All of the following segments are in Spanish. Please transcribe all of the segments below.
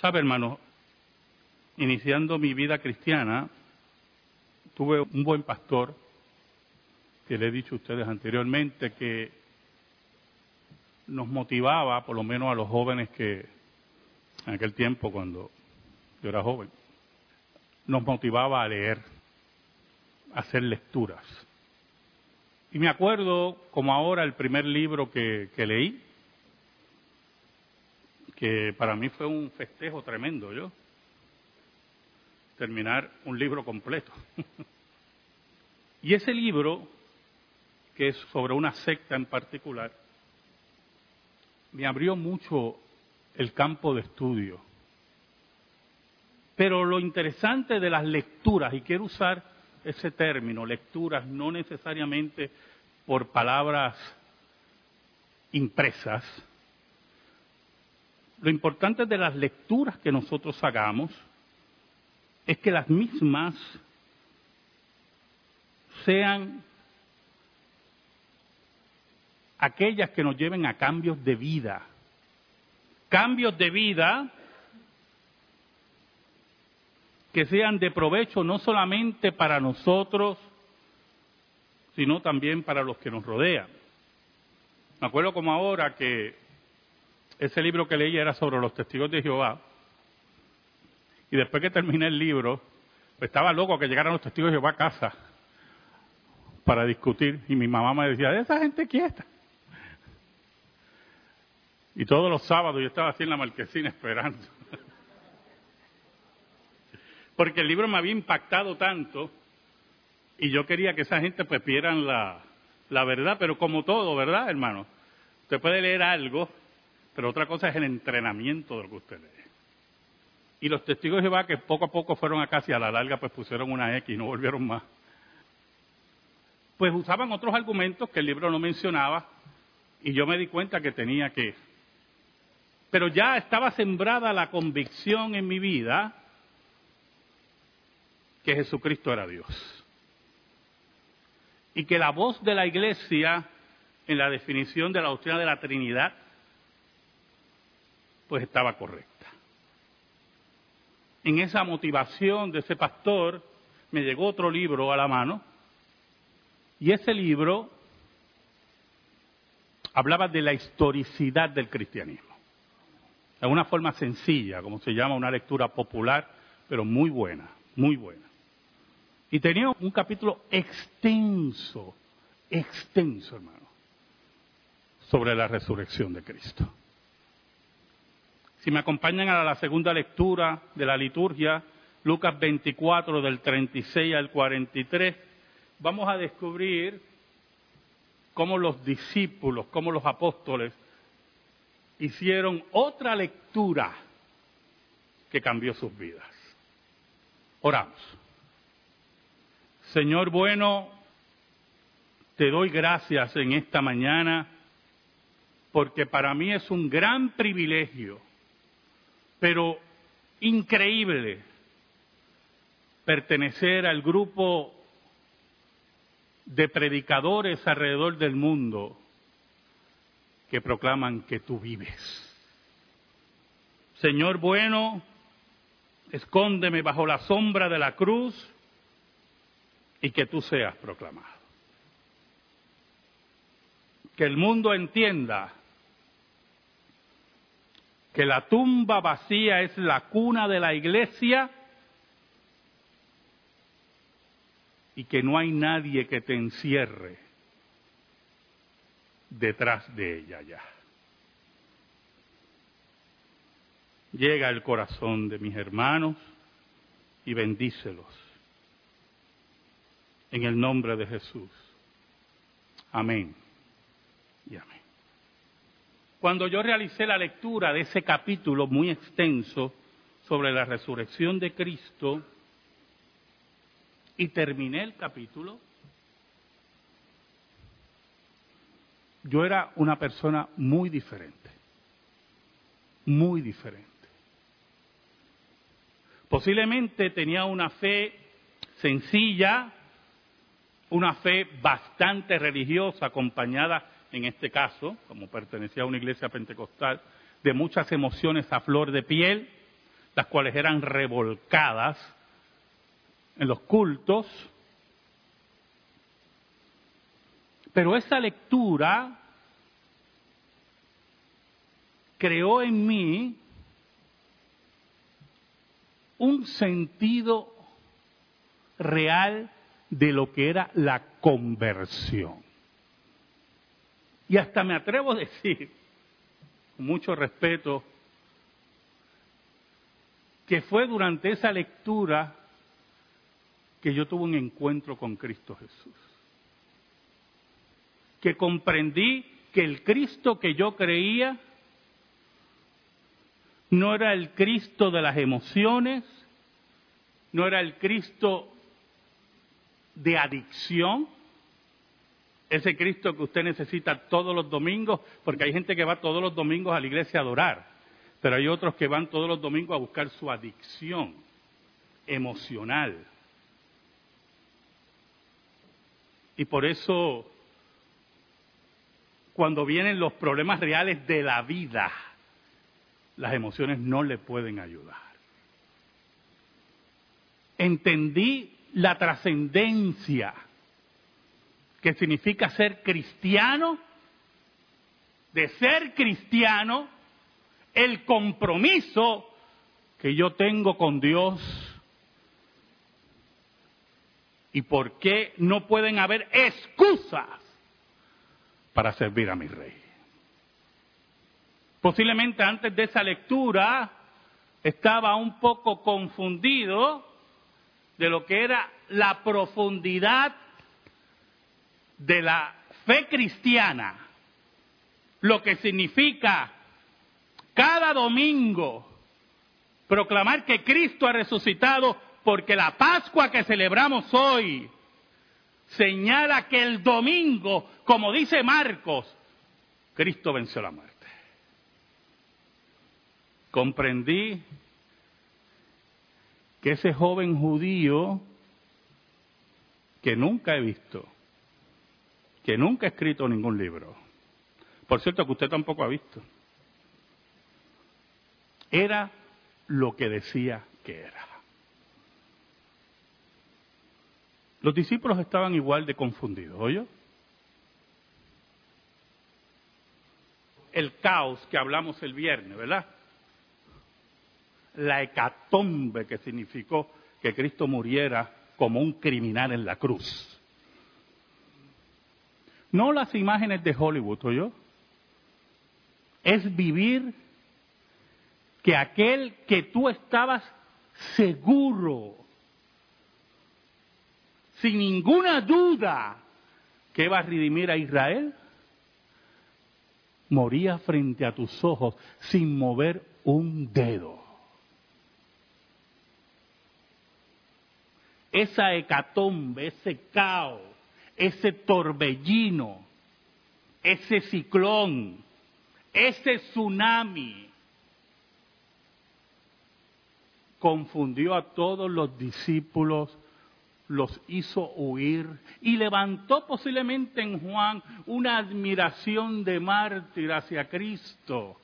Sabe, hermano, iniciando mi vida cristiana, tuve un buen pastor, que le he dicho a ustedes anteriormente, que nos motivaba, por lo menos a los jóvenes que en aquel tiempo, cuando yo era joven, nos motivaba a leer, a hacer lecturas. Y me acuerdo, como ahora, el primer libro que, que leí, que para mí fue un festejo tremendo, yo, terminar un libro completo. y ese libro, que es sobre una secta en particular, me abrió mucho el campo de estudio. Pero lo interesante de las lecturas, y quiero usar ese término, lecturas, no necesariamente por palabras impresas, lo importante de las lecturas que nosotros hagamos es que las mismas sean aquellas que nos lleven a cambios de vida. Cambios de vida que sean de provecho no solamente para nosotros, sino también para los que nos rodean. Me acuerdo como ahora que ese libro que leí era sobre los testigos de Jehová, y después que terminé el libro, estaba loco que llegaran los testigos de Jehová a casa para discutir, y mi mamá me decía, esa gente quieta. Y todos los sábados yo estaba así en la marquesina esperando. Porque el libro me había impactado tanto y yo quería que esa gente pues la, la verdad, pero como todo, ¿verdad, hermano? Usted puede leer algo, pero otra cosa es el entrenamiento de lo que usted lee. Y los testigos de Jehová que poco a poco fueron acá y a la larga pues pusieron una X y no volvieron más. Pues usaban otros argumentos que el libro no mencionaba y yo me di cuenta que tenía que pero ya estaba sembrada la convicción en mi vida que Jesucristo era Dios. Y que la voz de la iglesia en la definición de la doctrina de la Trinidad, pues estaba correcta. En esa motivación de ese pastor me llegó otro libro a la mano y ese libro hablaba de la historicidad del cristianismo de una forma sencilla, como se llama, una lectura popular, pero muy buena, muy buena. Y tenía un capítulo extenso, extenso, hermano, sobre la resurrección de Cristo. Si me acompañan a la segunda lectura de la liturgia, Lucas 24 del 36 al 43, vamos a descubrir cómo los discípulos, cómo los apóstoles hicieron otra lectura que cambió sus vidas. Oramos. Señor bueno, te doy gracias en esta mañana porque para mí es un gran privilegio, pero increíble, pertenecer al grupo de predicadores alrededor del mundo que proclaman que tú vives. Señor bueno, escóndeme bajo la sombra de la cruz y que tú seas proclamado. Que el mundo entienda que la tumba vacía es la cuna de la iglesia y que no hay nadie que te encierre detrás de ella ya. Llega el corazón de mis hermanos y bendícelos. En el nombre de Jesús. Amén. Y amén. Cuando yo realicé la lectura de ese capítulo muy extenso sobre la resurrección de Cristo y terminé el capítulo, yo era una persona muy diferente, muy diferente. Posiblemente tenía una fe sencilla, una fe bastante religiosa, acompañada, en este caso, como pertenecía a una iglesia pentecostal, de muchas emociones a flor de piel, las cuales eran revolcadas en los cultos. Pero esa lectura creó en mí un sentido real de lo que era la conversión. Y hasta me atrevo a decir, con mucho respeto, que fue durante esa lectura que yo tuve un encuentro con Cristo Jesús. Que comprendí que el Cristo que yo creía no era el Cristo de las emociones, no era el Cristo de adicción, ese Cristo que usted necesita todos los domingos, porque hay gente que va todos los domingos a la iglesia a adorar, pero hay otros que van todos los domingos a buscar su adicción emocional. Y por eso, cuando vienen los problemas reales de la vida, las emociones no le pueden ayudar. Entendí la trascendencia que significa ser cristiano, de ser cristiano, el compromiso que yo tengo con Dios y por qué no pueden haber excusas para servir a mi rey. Posiblemente antes de esa lectura estaba un poco confundido de lo que era la profundidad de la fe cristiana, lo que significa cada domingo proclamar que Cristo ha resucitado porque la Pascua que celebramos hoy señala que el domingo, como dice Marcos, Cristo venció la muerte. Comprendí que ese joven judío que nunca he visto, que nunca ha escrito ningún libro, por cierto que usted tampoco ha visto, era lo que decía que era. Los discípulos estaban igual de confundidos, ¿oye? El caos que hablamos el viernes, ¿verdad? la hecatombe que significó que Cristo muriera como un criminal en la cruz. No las imágenes de Hollywood, yo. Es vivir que aquel que tú estabas seguro, sin ninguna duda, que iba a redimir a Israel, moría frente a tus ojos sin mover un dedo. esa hecatombe, ese caos, ese torbellino, ese ciclón, ese tsunami, confundió a todos los discípulos, los hizo huir y levantó posiblemente en Juan una admiración de mártir hacia Cristo.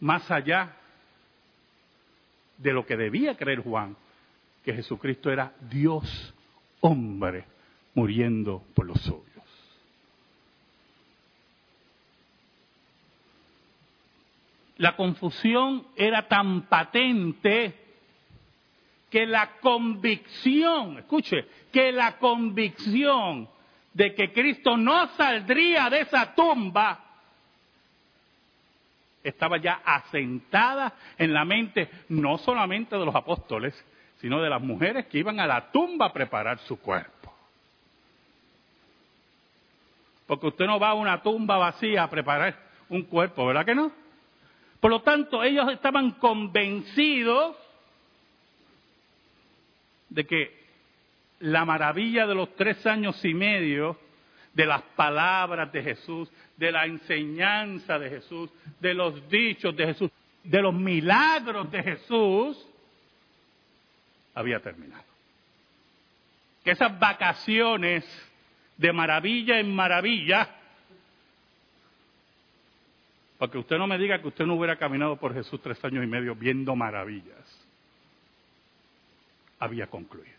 Más allá de lo que debía creer Juan, que Jesucristo era Dios hombre muriendo por los suyos. La confusión era tan patente que la convicción, escuche, que la convicción de que Cristo no saldría de esa tumba estaba ya asentada en la mente no solamente de los apóstoles, sino de las mujeres que iban a la tumba a preparar su cuerpo. Porque usted no va a una tumba vacía a preparar un cuerpo, ¿verdad que no? Por lo tanto, ellos estaban convencidos de que la maravilla de los tres años y medio de las palabras de Jesús, de la enseñanza de Jesús, de los dichos de Jesús, de los milagros de Jesús, había terminado. Que esas vacaciones de maravilla en maravilla Para que usted no me diga que usted no hubiera caminado por Jesús tres años y medio viendo maravillas. Había concluido.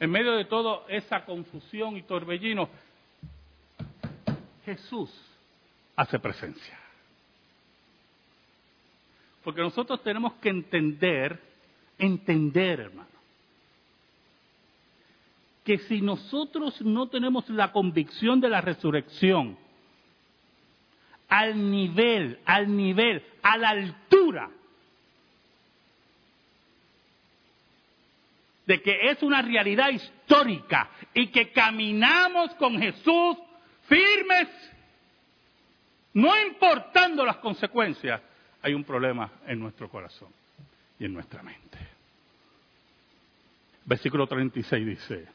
En medio de toda esa confusión y torbellino, Jesús hace presencia. Porque nosotros tenemos que entender, entender, hermano, que si nosotros no tenemos la convicción de la resurrección al nivel, al nivel, a la altura de que es una realidad histórica y que caminamos con Jesús firmes, no importando las consecuencias, hay un problema en nuestro corazón y en nuestra mente. Versículo 36 dice,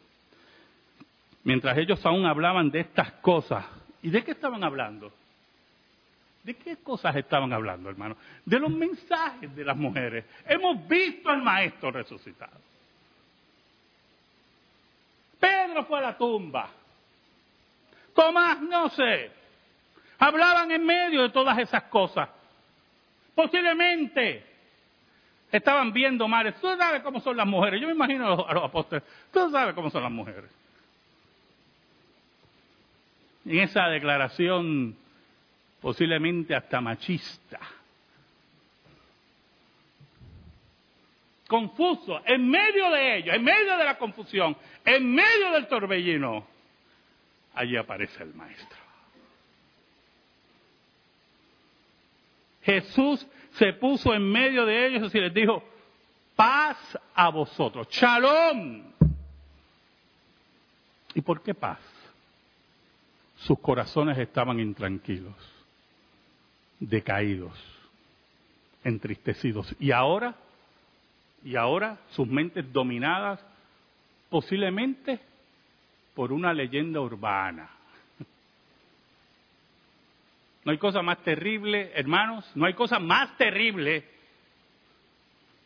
mientras ellos aún hablaban de estas cosas, ¿y de qué estaban hablando? ¿De qué cosas estaban hablando, hermano? De los mensajes de las mujeres. Hemos visto al Maestro resucitado. Pedro fue a la tumba. Tomás, no sé. Hablaban en medio de todas esas cosas. Posiblemente estaban viendo mares. Tú sabes cómo son las mujeres. Yo me imagino a los, apóstoles. Tú sabes cómo son las mujeres. En esa declaración posiblemente hasta machista. Confuso, en medio de ello, en medio de la confusión, en medio del torbellino, allí aparece el maestro. Jesús se puso en medio de ellos y les dijo, paz a vosotros, shalom. ¿Y por qué paz? Sus corazones estaban intranquilos, decaídos, entristecidos. Y ahora, y ahora sus mentes dominadas posiblemente por una leyenda urbana no hay cosa más terrible, hermanos, no hay cosa más terrible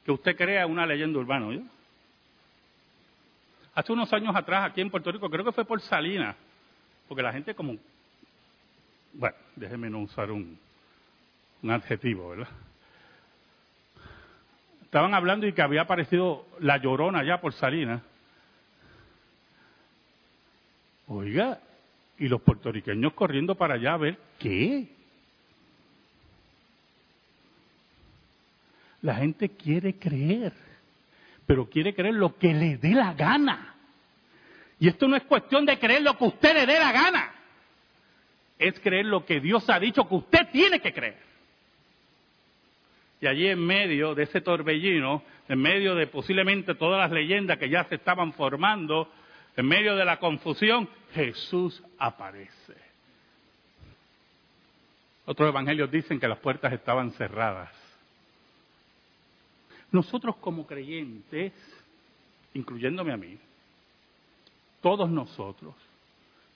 que usted crea una leyenda urbana. Hace unos años atrás, aquí en Puerto Rico, creo que fue por Salinas, porque la gente como, bueno, déjeme no usar un, un adjetivo, ¿verdad? Estaban hablando y que había aparecido la llorona ya por Salinas. Oiga, y los puertorriqueños corriendo para allá a ver qué. La gente quiere creer, pero quiere creer lo que le dé la gana. Y esto no es cuestión de creer lo que usted le dé la gana. Es creer lo que Dios ha dicho que usted tiene que creer. Y allí en medio de ese torbellino, en medio de posiblemente todas las leyendas que ya se estaban formando, en medio de la confusión, Jesús aparece. Otros evangelios dicen que las puertas estaban cerradas. Nosotros como creyentes, incluyéndome a mí, todos nosotros,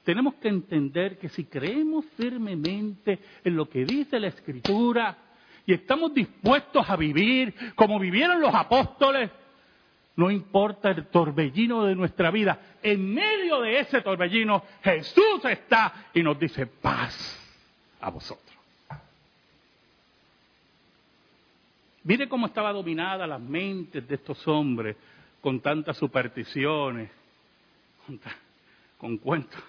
tenemos que entender que si creemos firmemente en lo que dice la Escritura y estamos dispuestos a vivir como vivieron los apóstoles, no importa el torbellino de nuestra vida, en medio de ese torbellino Jesús está y nos dice paz a vosotros. Mire cómo estaba dominada las mentes de estos hombres con tantas supersticiones, con, cuentos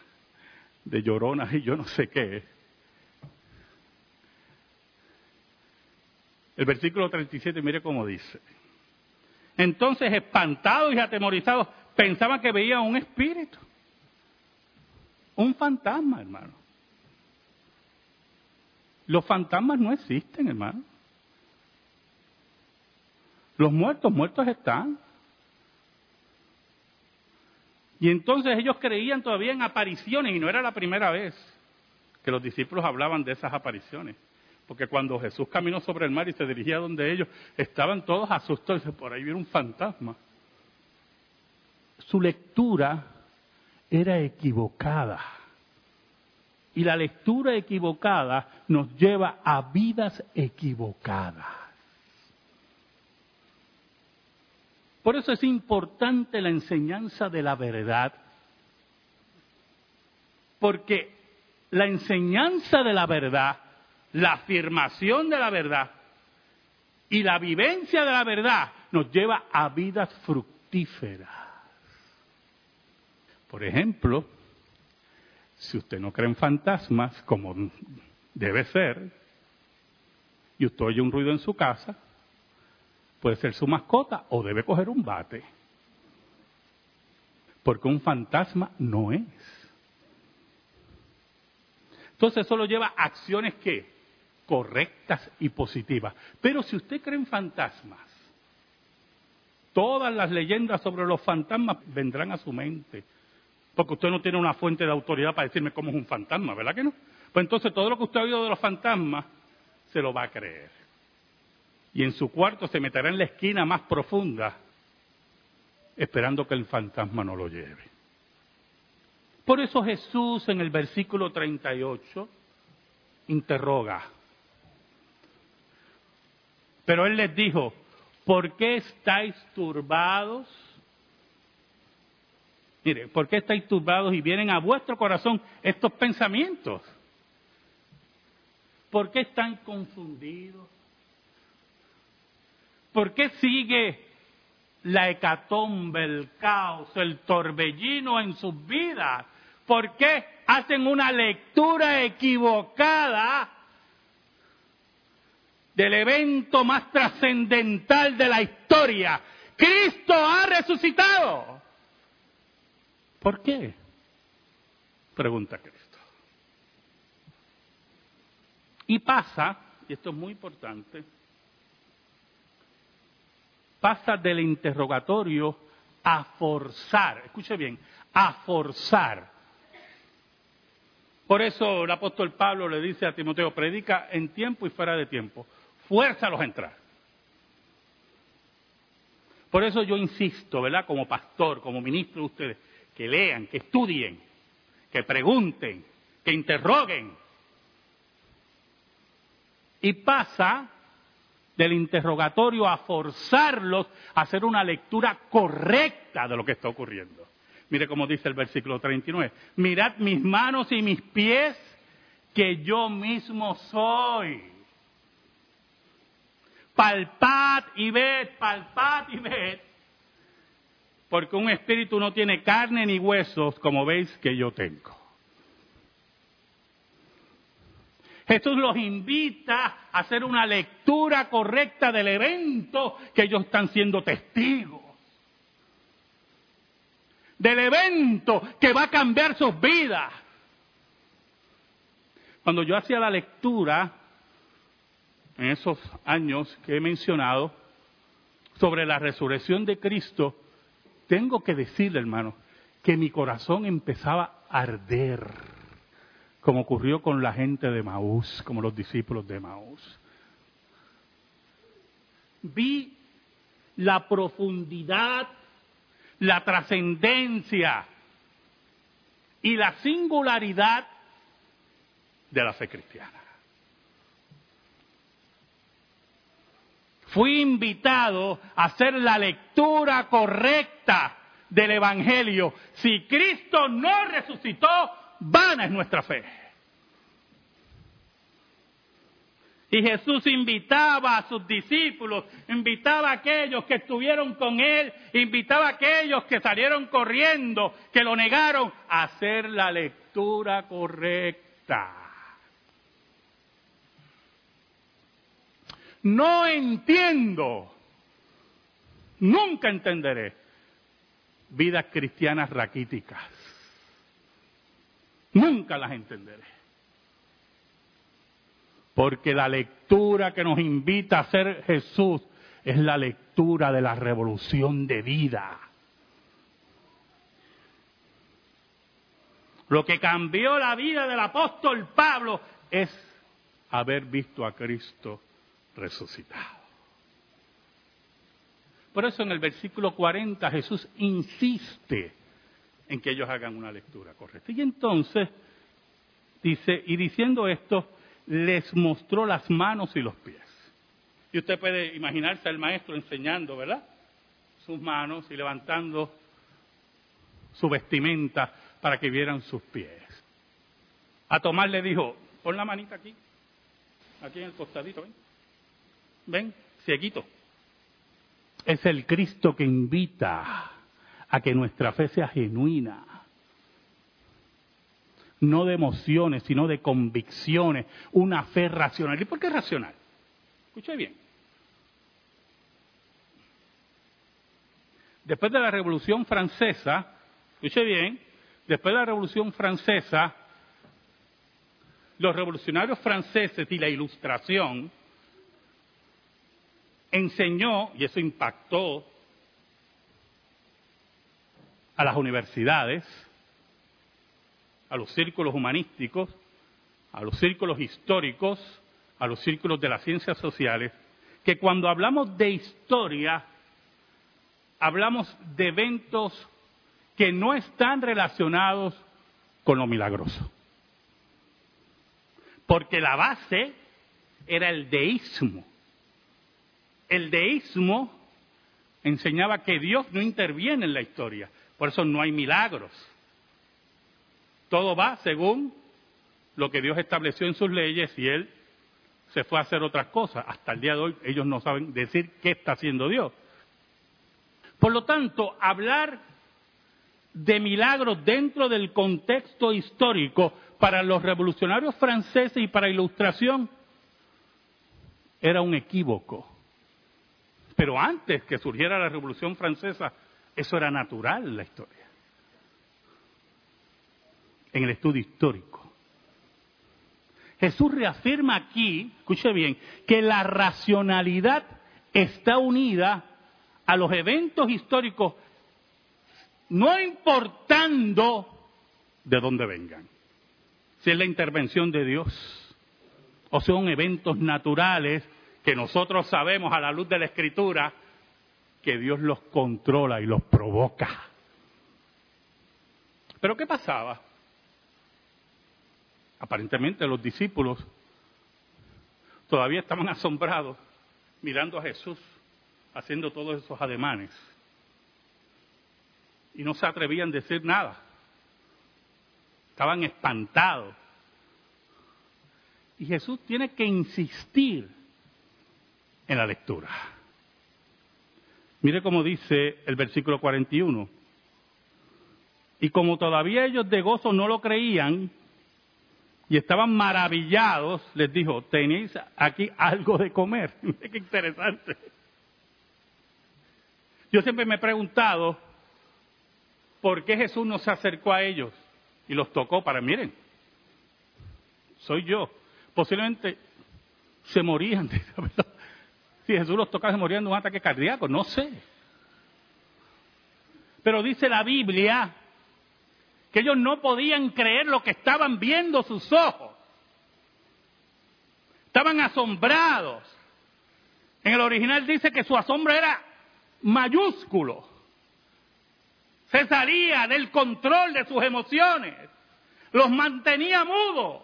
de lloronas y yo no sé qué. El versículo 37, mire cómo dice. Entonces, espantados y atemorizados, pensaban que veían un espíritu, un fantasma, hermano. Los fantasmas no existen, hermano. Los muertos, muertos están. Y entonces ellos creían todavía en apariciones y no era la primera vez que los discípulos hablaban de esas apariciones. Porque cuando Jesús caminó sobre el mar y se dirigía a donde ellos, estaban todos asustados. Por ahí viene un fantasma. Su lectura era equivocada. Y la lectura equivocada nos lleva a vidas equivocadas. Por eso es importante la enseñanza de la verdad. Porque la enseñanza de la verdad, la afirmación de la verdad y la vivencia de la verdad nos lleva a vidas fructíferas. Por ejemplo, si usted no cree en fantasmas, como debe ser, y usted oye un ruido en su casa, puede ser su mascota o debe coger un bate. Porque un fantasma no es. Entonces eso lo lleva a acciones que correctas y positivas. Pero si usted cree en fantasmas, todas las leyendas sobre los fantasmas vendrán a su mente. Porque usted no tiene una fuente de autoridad para decirme cómo es un fantasma, ¿verdad que no? Pues entonces todo lo que usted ha oído de los fantasmas se lo va a creer. Y en su cuarto se meterá en la esquina más profunda esperando que el fantasma no lo lleve. Por eso Jesús en el versículo 38 interroga. Pero él les dijo, ¿por qué estáis turbados? Mire, ¿por qué estáis turbados y vienen a vuestro corazón estos pensamientos? ¿Por qué están confundidos? ¿Por qué sigue la hecatombe, el caos, el torbellino en sus vidas? ¿Por qué hacen una lectura equivocada del evento más trascendental de la historia? Cristo ha resucitado. ¿Por qué? Pregunta Cristo. Y pasa, y esto es muy importante, pasa del interrogatorio a forzar, escuche bien, a forzar. Por eso el apóstol Pablo le dice a Timoteo, predica en tiempo y fuera de tiempo, fuérzalos a entrar. Por eso yo insisto, ¿verdad? Como pastor, como ministro de ustedes, que lean, que estudien, que pregunten, que interroguen. Y pasa del interrogatorio a forzarlos a hacer una lectura correcta de lo que está ocurriendo. Mire cómo dice el versículo 39. Mirad mis manos y mis pies, que yo mismo soy. Palpad y ved, palpad y ved. Porque un espíritu no tiene carne ni huesos, como veis que yo tengo. Jesús los invita a hacer una lectura correcta del evento que ellos están siendo testigos. Del evento que va a cambiar sus vidas. Cuando yo hacía la lectura, en esos años que he mencionado, sobre la resurrección de Cristo, tengo que decirle, hermano, que mi corazón empezaba a arder como ocurrió con la gente de Maús, como los discípulos de Maús. Vi la profundidad, la trascendencia y la singularidad de la fe cristiana. Fui invitado a hacer la lectura correcta del Evangelio. Si Cristo no resucitó, vana es nuestra fe. Y Jesús invitaba a sus discípulos, invitaba a aquellos que estuvieron con Él, invitaba a aquellos que salieron corriendo, que lo negaron, a hacer la lectura correcta. No entiendo, nunca entenderé vidas cristianas raquíticas. Nunca las entenderé. Porque la lectura que nos invita a hacer Jesús es la lectura de la revolución de vida. Lo que cambió la vida del apóstol Pablo es haber visto a Cristo resucitado. Por eso en el versículo 40 Jesús insiste en que ellos hagan una lectura correcta. Y entonces dice, y diciendo esto, les mostró las manos y los pies. Y usted puede imaginarse al maestro enseñando, ¿verdad? Sus manos y levantando su vestimenta para que vieran sus pies. A Tomás le dijo, pon la manita aquí, aquí en el costadito, ven, ven, cieguito. Es el Cristo que invita a que nuestra fe sea genuina, no de emociones, sino de convicciones, una fe racional. ¿Y por qué racional? Escuche bien. Después de la Revolución Francesa, escuche bien, después de la Revolución Francesa, los revolucionarios franceses y la Ilustración enseñó, y eso impactó a las universidades, a los círculos humanísticos, a los círculos históricos, a los círculos de las ciencias sociales, que cuando hablamos de historia, hablamos de eventos que no están relacionados con lo milagroso. Porque la base era el deísmo. El deísmo enseñaba que Dios no interviene en la historia, por eso no hay milagros. Todo va según lo que Dios estableció en sus leyes y Él se fue a hacer otras cosas. Hasta el día de hoy ellos no saben decir qué está haciendo Dios. Por lo tanto, hablar de milagros dentro del contexto histórico para los revolucionarios franceses y para ilustración era un equívoco. Pero antes que surgiera la Revolución Francesa, eso era natural en la historia. En el estudio histórico. Jesús reafirma aquí, escuche bien, que la racionalidad está unida a los eventos históricos, no importando de dónde vengan. Si es la intervención de Dios o son eventos naturales que nosotros sabemos a la luz de la Escritura que Dios los controla y los provoca. Pero ¿qué pasaba? Aparentemente los discípulos todavía estaban asombrados mirando a Jesús haciendo todos esos ademanes. Y no se atrevían a decir nada. Estaban espantados. Y Jesús tiene que insistir en la lectura. Mire cómo dice el versículo 41. Y como todavía ellos de gozo no lo creían y estaban maravillados, les dijo, tenéis aquí algo de comer. Qué interesante. Yo siempre me he preguntado por qué Jesús no se acercó a ellos y los tocó para, miren, soy yo. Posiblemente se morían. si Jesús los tocaba, se morían de un ataque cardíaco, no sé. Pero dice la Biblia que ellos no podían creer lo que estaban viendo sus ojos. Estaban asombrados. En el original dice que su asombro era mayúsculo. Se salía del control de sus emociones. Los mantenía mudos.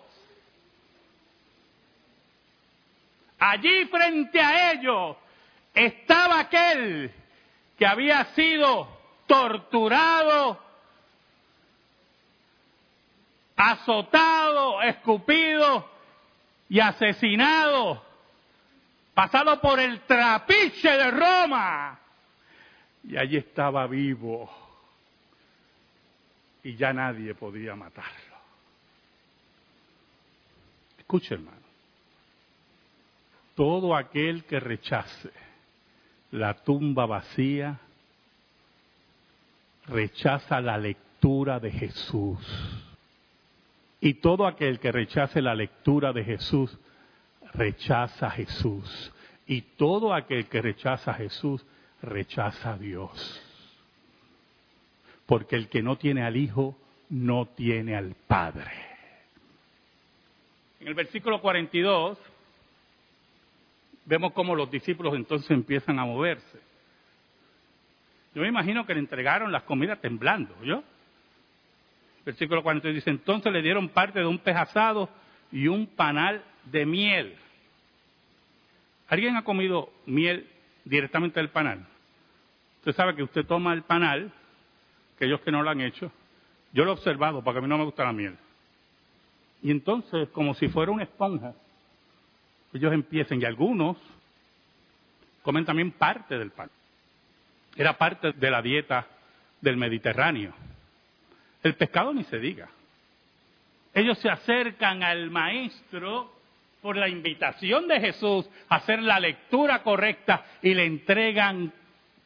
Allí frente a ellos estaba aquel que había sido torturado, azotado, escupido y asesinado, pasado por el trapiche de Roma. Y allí estaba vivo. Y ya nadie podía matarlo. Escuche hermano, todo aquel que rechace la tumba vacía, rechaza la lectura de Jesús. Y todo aquel que rechace la lectura de Jesús, rechaza a Jesús. Y todo aquel que rechaza a Jesús, rechaza a Dios. Porque el que no tiene al Hijo no tiene al Padre. En el versículo 42 vemos cómo los discípulos entonces empiezan a moverse. Yo me imagino que le entregaron las comidas temblando, ¿yo? Versículo 42 dice, entonces le dieron parte de un pez asado y un panal de miel. ¿Alguien ha comido miel directamente del panal? Usted sabe que usted toma el panal, aquellos que no lo han hecho, yo lo he observado porque a mí no me gusta la miel. Y entonces, como si fuera una esponja, ellos empiezan, y algunos comen también parte del pan. Era parte de la dieta del Mediterráneo. El pescado ni se diga. Ellos se acercan al maestro por la invitación de Jesús a hacer la lectura correcta y le entregan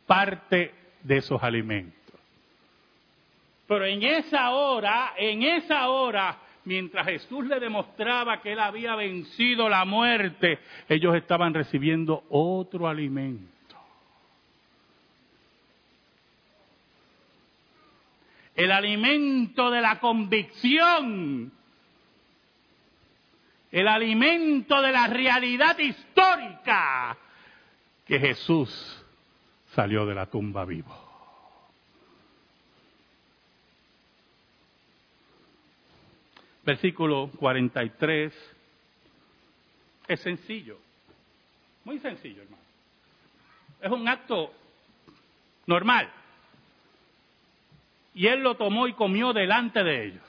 parte de esos alimentos. Pero en esa hora, en esa hora, mientras Jesús le demostraba que él había vencido la muerte, ellos estaban recibiendo otro alimento. El alimento de la convicción. El alimento de la realidad histórica que Jesús salió de la tumba vivo. Versículo 43, es sencillo, muy sencillo, hermano. Es un acto normal. Y él lo tomó y comió delante de ellos.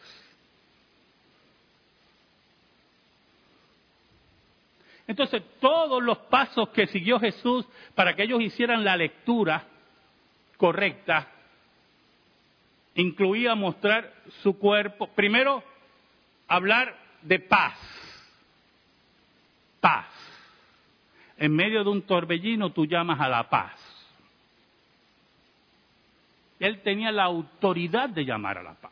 Entonces, todos los pasos que siguió Jesús para que ellos hicieran la lectura correcta, incluía mostrar su cuerpo. Primero, hablar de paz. Paz. En medio de un torbellino tú llamas a la paz. Él tenía la autoridad de llamar a la paz.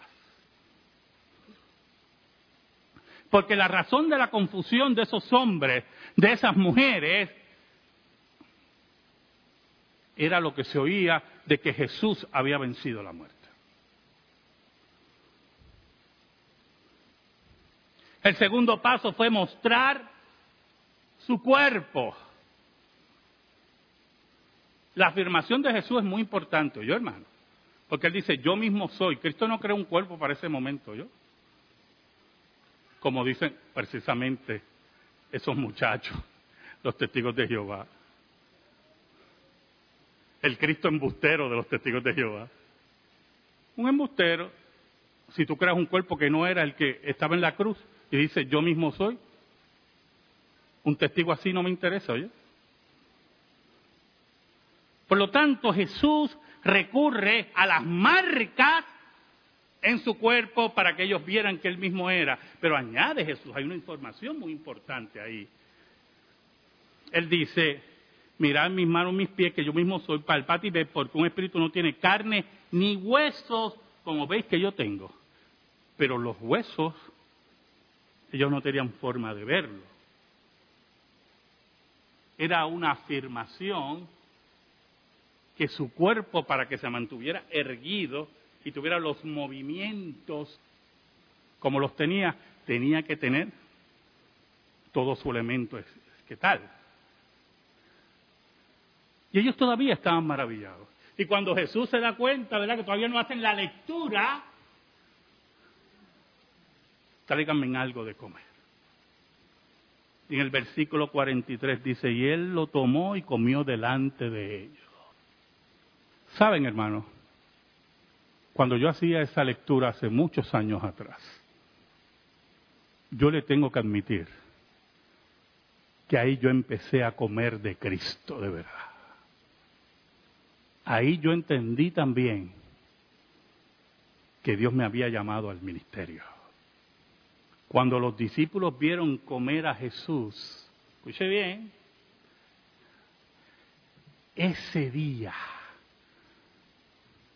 Porque la razón de la confusión de esos hombres, de esas mujeres, era lo que se oía de que Jesús había vencido la muerte. El segundo paso fue mostrar su cuerpo. La afirmación de Jesús es muy importante, yo hermano, porque él dice, yo mismo soy. Cristo no creó un cuerpo para ese momento, yo. Como dicen precisamente esos muchachos, los testigos de Jehová. El Cristo embustero de los testigos de Jehová. Un embustero, si tú creas un cuerpo que no era el que estaba en la cruz, y dice, yo mismo soy. Un testigo así no me interesa, oye. Por lo tanto, Jesús recurre a las marcas en su cuerpo para que ellos vieran que él mismo era. Pero añade Jesús, hay una información muy importante ahí. Él dice, mirad mis manos, mis pies, que yo mismo soy, palpad y ve, porque un espíritu no tiene carne ni huesos, como veis que yo tengo. Pero los huesos ellos no tenían forma de verlo. Era una afirmación que su cuerpo, para que se mantuviera erguido y tuviera los movimientos como los tenía, tenía que tener todo su elemento. ¿Qué tal? Y ellos todavía estaban maravillados. Y cuando Jesús se da cuenta, ¿verdad? Que todavía no hacen la lectura, tráiganme algo de comer. Y en el versículo 43 dice, y él lo tomó y comió delante de ellos. Saben, hermano, cuando yo hacía esa lectura hace muchos años atrás, yo le tengo que admitir que ahí yo empecé a comer de Cristo de verdad. Ahí yo entendí también que Dios me había llamado al ministerio. Cuando los discípulos vieron comer a Jesús, escuche bien, ese día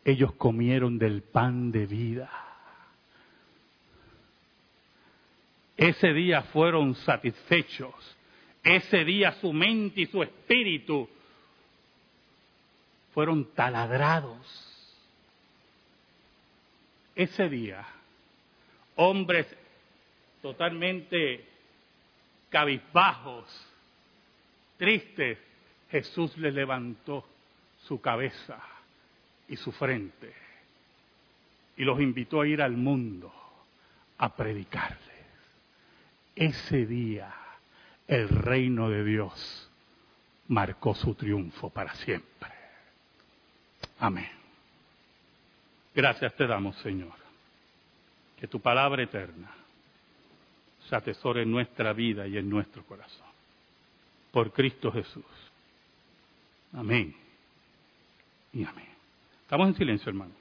ellos comieron del pan de vida. Ese día fueron satisfechos. Ese día su mente y su espíritu fueron taladrados. Ese día, hombres totalmente cabizbajos, tristes, Jesús le levantó su cabeza y su frente y los invitó a ir al mundo a predicarles. Ese día el reino de Dios marcó su triunfo para siempre. Amén. Gracias te damos, Señor. Que tu palabra eterna se atesore en nuestra vida y en nuestro corazón. Por Cristo Jesús. Amén. Y amén. Estamos en silencio, hermano.